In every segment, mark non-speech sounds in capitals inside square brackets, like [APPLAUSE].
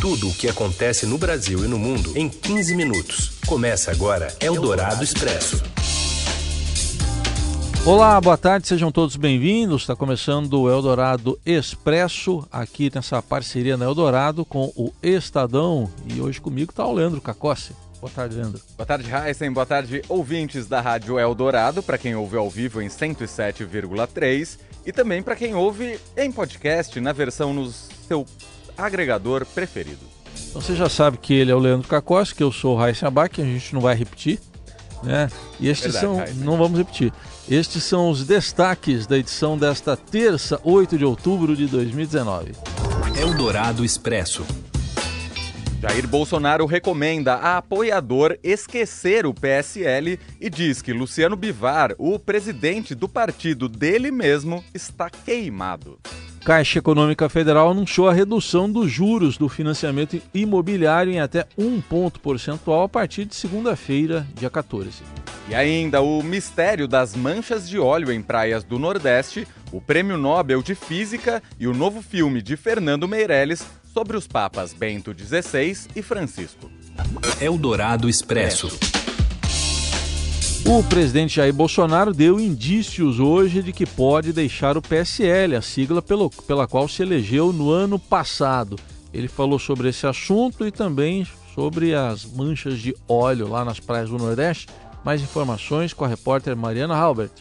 Tudo o que acontece no Brasil e no mundo em 15 minutos. Começa agora Eldorado Expresso. Olá, boa tarde, sejam todos bem-vindos. Está começando o Eldorado Expresso, aqui nessa parceria na Eldorado com o Estadão. E hoje comigo está o Leandro Cacossi. Boa tarde, Leandro. Boa tarde, Heisen. Boa tarde, ouvintes da Rádio Eldorado, para quem ouve ao vivo em 107,3 e também para quem ouve em podcast na versão no seu agregador preferido. Então você já sabe que ele é o Leandro Cacossi, que eu sou o Raíssa Abac, a gente não vai repetir. Né? E estes Verdade, são. Heisen. Não vamos repetir. Estes são os destaques da edição desta terça, 8 de outubro de 2019. Eldorado Expresso. Jair Bolsonaro recomenda a apoiador esquecer o PSL e diz que Luciano Bivar, o presidente do partido dele mesmo, está queimado. Caixa Econômica Federal anunciou a redução dos juros do financiamento imobiliário em até um ponto percentual a partir de segunda-feira, dia 14. E ainda o mistério das manchas de óleo em praias do Nordeste, o Prêmio Nobel de Física e o novo filme de Fernando Meirelles sobre os papas Bento XVI e Francisco. Eldorado Expresso. O presidente Jair Bolsonaro deu indícios hoje de que pode deixar o PSL, a sigla pelo, pela qual se elegeu no ano passado. Ele falou sobre esse assunto e também sobre as manchas de óleo lá nas praias do Nordeste. Mais informações com a repórter Mariana Halbert.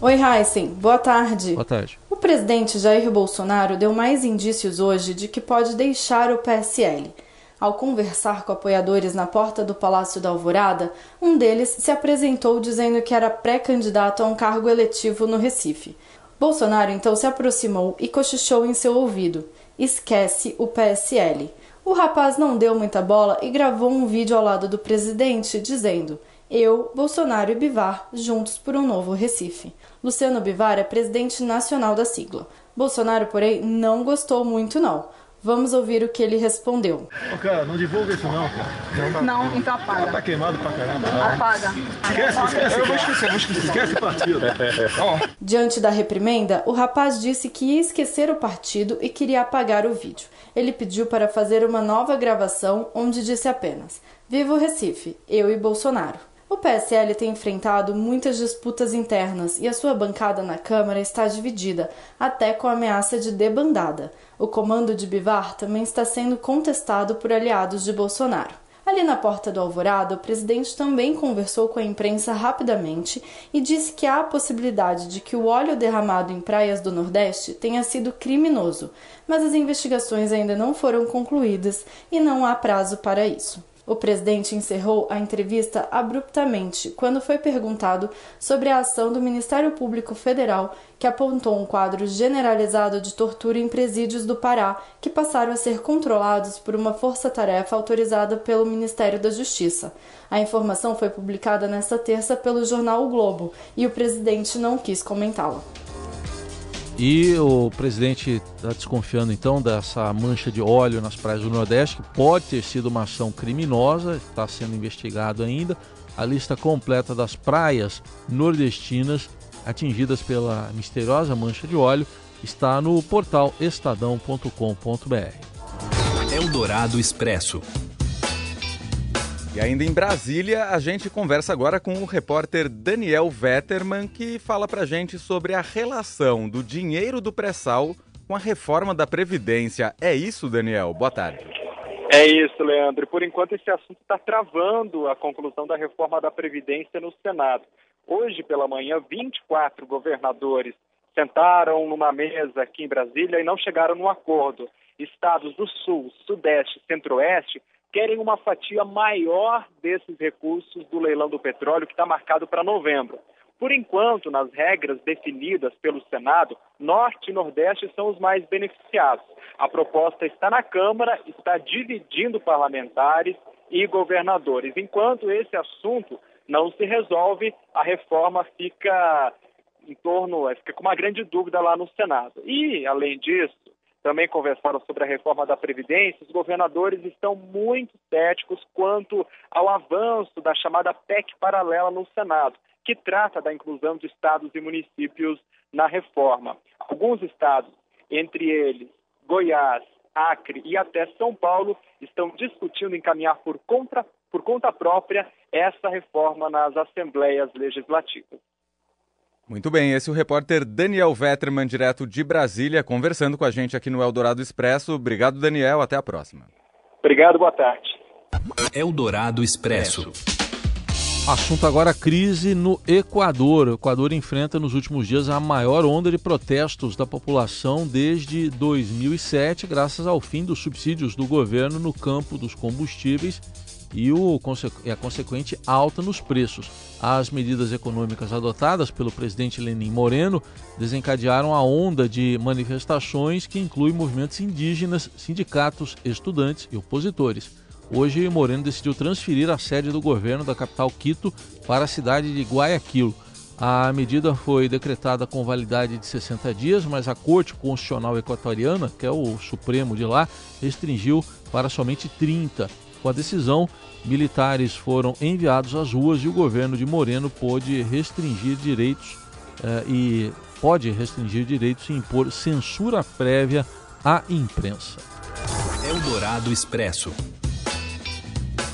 Oi, Heisen. Boa tarde. Boa tarde. O presidente Jair Bolsonaro deu mais indícios hoje de que pode deixar o PSL. Ao conversar com apoiadores na porta do Palácio da Alvorada, um deles se apresentou dizendo que era pré-candidato a um cargo eletivo no Recife. Bolsonaro então se aproximou e cochichou em seu ouvido: Esquece o PSL. O rapaz não deu muita bola e gravou um vídeo ao lado do presidente dizendo: Eu, Bolsonaro e Bivar, juntos por um novo Recife. Luciano Bivar é presidente nacional da sigla. Bolsonaro, porém, não gostou muito não. Vamos ouvir o que ele respondeu. Ô, cara, não divulga isso não, cara. Não, então apaga. Tá queimado pra caramba. Apaga. Esquece, esquece. Eu vou esquecer, vou esquecer. Esquece o partido. [LAUGHS] Diante da reprimenda, o rapaz disse que ia esquecer o partido e queria apagar o vídeo. Ele pediu para fazer uma nova gravação onde disse apenas: Viva o Recife, eu e Bolsonaro. O PSL tem enfrentado muitas disputas internas e a sua bancada na Câmara está dividida, até com a ameaça de debandada. O comando de Bivar também está sendo contestado por aliados de Bolsonaro. Ali na porta do Alvorada, o presidente também conversou com a imprensa rapidamente e disse que há a possibilidade de que o óleo derramado em praias do Nordeste tenha sido criminoso, mas as investigações ainda não foram concluídas e não há prazo para isso. O presidente encerrou a entrevista abruptamente quando foi perguntado sobre a ação do Ministério Público Federal, que apontou um quadro generalizado de tortura em presídios do Pará, que passaram a ser controlados por uma força-tarefa autorizada pelo Ministério da Justiça. A informação foi publicada nesta terça pelo jornal o Globo e o presidente não quis comentá-la. E o presidente está desconfiando então dessa mancha de óleo nas praias do Nordeste, que pode ter sido uma ação criminosa, está sendo investigado ainda. A lista completa das praias nordestinas atingidas pela misteriosa mancha de óleo está no portal estadão.com.br. Eldorado Expresso. E ainda em Brasília, a gente conversa agora com o repórter Daniel Vetterman, que fala pra gente sobre a relação do dinheiro do pré-sal com a reforma da Previdência. É isso, Daniel? Boa tarde. É isso, Leandro. Por enquanto, esse assunto está travando a conclusão da reforma da Previdência no Senado. Hoje pela manhã, 24 governadores sentaram numa mesa aqui em Brasília e não chegaram num acordo. Estados do Sul, Sudeste e Centro-Oeste querem uma fatia maior desses recursos do leilão do petróleo que está marcado para novembro. Por enquanto, nas regras definidas pelo Senado, Norte e Nordeste são os mais beneficiados. A proposta está na Câmara, está dividindo parlamentares e governadores. Enquanto esse assunto não se resolve, a reforma fica em torno, fica com uma grande dúvida lá no Senado. E, além disso, também conversaram sobre a reforma da Previdência, os governadores estão muito céticos quanto ao avanço da chamada PEC paralela no Senado, que trata da inclusão de estados e municípios na reforma. Alguns estados, entre eles Goiás Acre e até São Paulo estão discutindo encaminhar por conta, por conta própria essa reforma nas assembleias legislativas. Muito bem, esse é o repórter Daniel Vetterman, direto de Brasília, conversando com a gente aqui no Eldorado Expresso. Obrigado, Daniel. Até a próxima. Obrigado, boa tarde. Eldorado Expresso. Assunto agora crise no Equador. O Equador enfrenta nos últimos dias a maior onda de protestos da população desde 2007, graças ao fim dos subsídios do governo no campo dos combustíveis e, o, e a consequente alta nos preços. As medidas econômicas adotadas pelo presidente Lenin Moreno desencadearam a onda de manifestações que inclui movimentos indígenas, sindicatos, estudantes e opositores. Hoje, Moreno decidiu transferir a sede do governo da capital Quito para a cidade de Guayaquil. A medida foi decretada com validade de 60 dias, mas a Corte Constitucional Equatoriana, que é o Supremo de lá, restringiu para somente 30. Com a decisão, militares foram enviados às ruas e o governo de Moreno pôde restringir direitos eh, e pode restringir direitos e impor censura prévia à imprensa. Eldorado Expresso.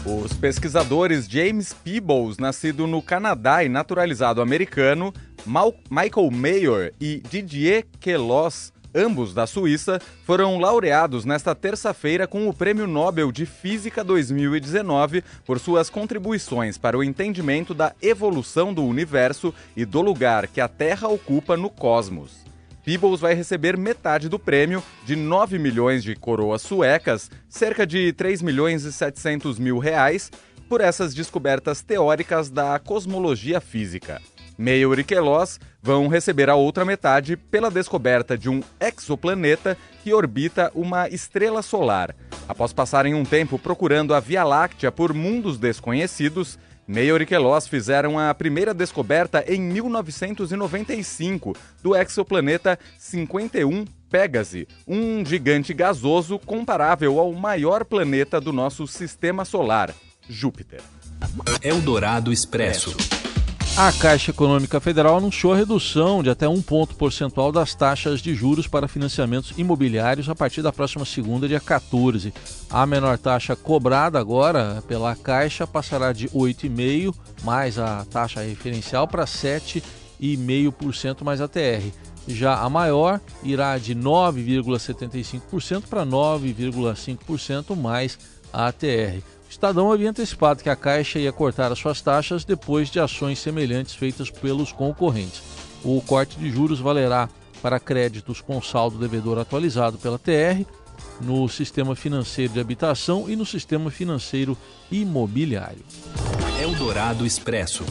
Os pesquisadores James Peebles, nascido no Canadá e naturalizado americano, Mal Michael Mayor e Didier Queloz, ambos da Suíça, foram laureados nesta terça-feira com o Prêmio Nobel de Física 2019 por suas contribuições para o entendimento da evolução do universo e do lugar que a Terra ocupa no cosmos. Peebles vai receber metade do prêmio, de 9 milhões de coroas suecas, cerca de 3 milhões e 700 mil reais, por essas descobertas teóricas da cosmologia física. Meio e Queloz vão receber a outra metade pela descoberta de um exoplaneta que orbita uma estrela solar. Após passarem um tempo procurando a Via Láctea por mundos desconhecidos, Mayor e Queloz fizeram a primeira descoberta em 1995 do exoplaneta 51 Pégase, um gigante gasoso comparável ao maior planeta do nosso sistema solar, Júpiter. Eldorado Expresso. A Caixa Econômica Federal anunciou a redução de até um ponto percentual das taxas de juros para financiamentos imobiliários a partir da próxima segunda, dia 14. A menor taxa cobrada agora pela Caixa passará de 8,5% mais a taxa referencial para 7,5% mais a TR. Já a maior irá de 9,75% para 9,5% mais a TR. Estadão havia antecipado que a Caixa ia cortar as suas taxas depois de ações semelhantes feitas pelos concorrentes. O corte de juros valerá para créditos com saldo devedor atualizado pela TR, no sistema financeiro de habitação e no sistema financeiro imobiliário. Eldorado Expresso.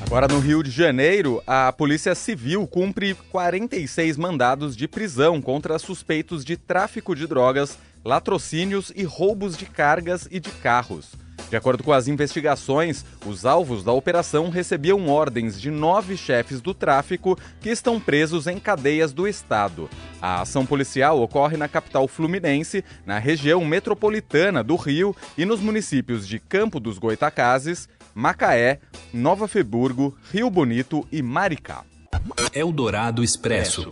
Agora no Rio de Janeiro, a Polícia Civil cumpre 46 mandados de prisão contra suspeitos de tráfico de drogas latrocínios e roubos de cargas e de carros. De acordo com as investigações, os alvos da operação recebiam ordens de nove chefes do tráfico que estão presos em cadeias do estado. A ação policial ocorre na capital fluminense, na região metropolitana do Rio e nos municípios de Campo dos Goitacazes, Macaé, Nova Friburgo, Rio Bonito e Maricá. Eldorado Expresso.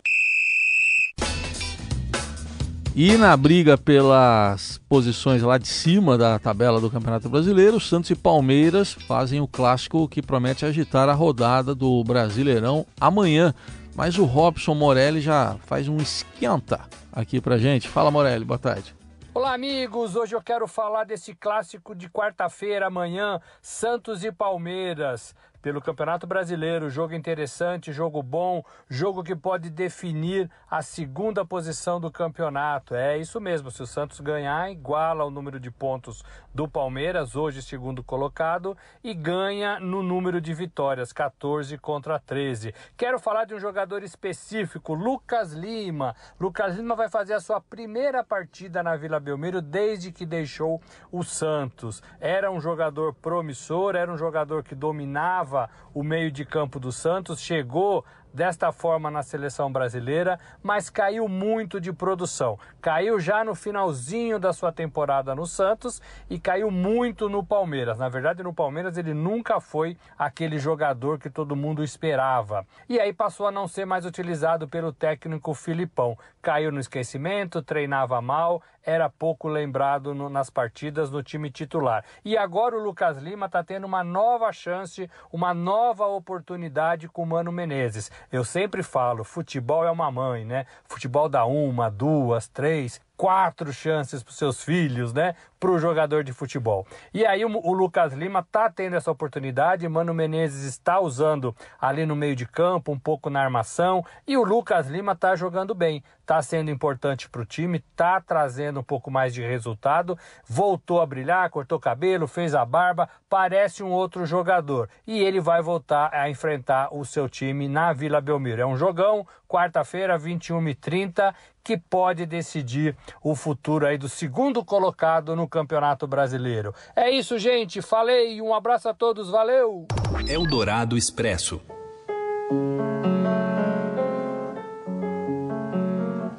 E na briga pelas posições lá de cima da tabela do Campeonato Brasileiro, Santos e Palmeiras fazem o clássico que promete agitar a rodada do Brasileirão amanhã. Mas o Robson Morelli já faz um esquenta aqui pra gente. Fala Morelli, boa tarde. Olá, amigos! Hoje eu quero falar desse clássico de quarta-feira, amanhã, Santos e Palmeiras pelo Campeonato Brasileiro. Jogo interessante, jogo bom, jogo que pode definir a segunda posição do campeonato. É isso mesmo, se o Santos ganhar, iguala o número de pontos do Palmeiras, hoje segundo colocado, e ganha no número de vitórias, 14 contra 13. Quero falar de um jogador específico, Lucas Lima. Lucas Lima vai fazer a sua primeira partida na Vila Belmiro desde que deixou o Santos. Era um jogador promissor, era um jogador que dominava o meio de campo do Santos, chegou desta forma na seleção brasileira, mas caiu muito de produção. Caiu já no finalzinho da sua temporada no Santos e caiu muito no Palmeiras. Na verdade, no Palmeiras ele nunca foi aquele jogador que todo mundo esperava. E aí passou a não ser mais utilizado pelo técnico Filipão. Caiu no esquecimento, treinava mal, era pouco lembrado no, nas partidas no time titular. E agora o Lucas Lima está tendo uma nova chance, uma nova oportunidade com o Mano Menezes. Eu sempre falo, futebol é uma mãe, né? Futebol dá uma, duas, três, quatro chances para seus filhos, né? Para o jogador de futebol. E aí o, o Lucas Lima está tendo essa oportunidade, Mano Menezes está usando ali no meio de campo, um pouco na armação, e o Lucas Lima está jogando bem, está sendo importante para o time, está trazendo um pouco mais de resultado, voltou a brilhar, cortou cabelo, fez a barba, parece um outro jogador. E ele vai voltar a enfrentar o seu time na Vila Belmiro. É um jogão, quarta-feira, 21h30 que pode decidir o futuro aí do segundo colocado no Campeonato Brasileiro. É isso, gente. Falei. Um abraço a todos. Valeu. Eldorado Expresso.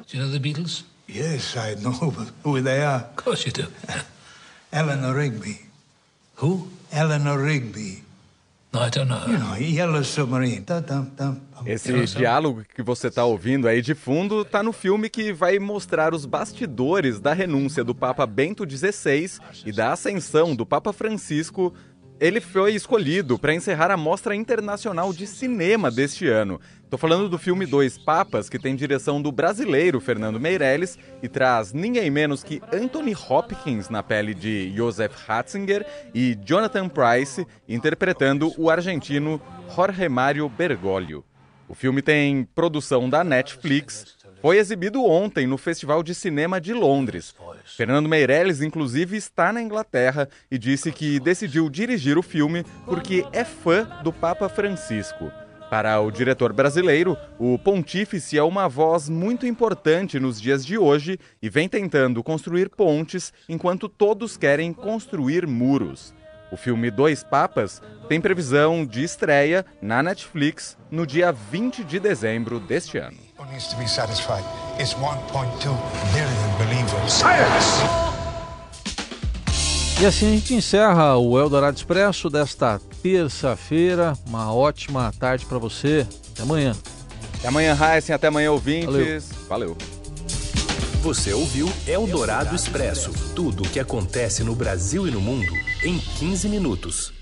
Do you know the Beatles? Yes, I know [LAUGHS] who they are. Of course you do. [LAUGHS] Eleanor Rigby. Who? Eleanor Rigby. Esse diálogo que você está ouvindo aí de fundo está no filme que vai mostrar os bastidores da renúncia do Papa Bento XVI e da ascensão do Papa Francisco. Ele foi escolhido para encerrar a Mostra Internacional de Cinema deste ano. Estou falando do filme Dois Papas, que tem direção do brasileiro Fernando Meirelles e traz ninguém menos que Anthony Hopkins na pele de Joseph Ratzinger e Jonathan Price interpretando o argentino Jorge Mário Bergoglio. O filme tem produção da Netflix, foi exibido ontem no Festival de Cinema de Londres. Fernando Meirelles, inclusive, está na Inglaterra e disse que decidiu dirigir o filme porque é fã do Papa Francisco. Para o diretor brasileiro, o pontífice é uma voz muito importante nos dias de hoje e vem tentando construir pontes enquanto todos querem construir muros. O filme Dois Papas tem previsão de estreia na Netflix no dia 20 de dezembro deste ano. needs to be satisfied. It's 1.2 billion believers. E assim a gente encerra o Eldorado Expresso desta terça-feira. Uma ótima tarde para você. Até amanhã. Até amanhã, Heisen. Até amanhã, ouvintes. Valeu. Você ouviu Eldorado Expresso tudo o que acontece no Brasil e no mundo em 15 minutos.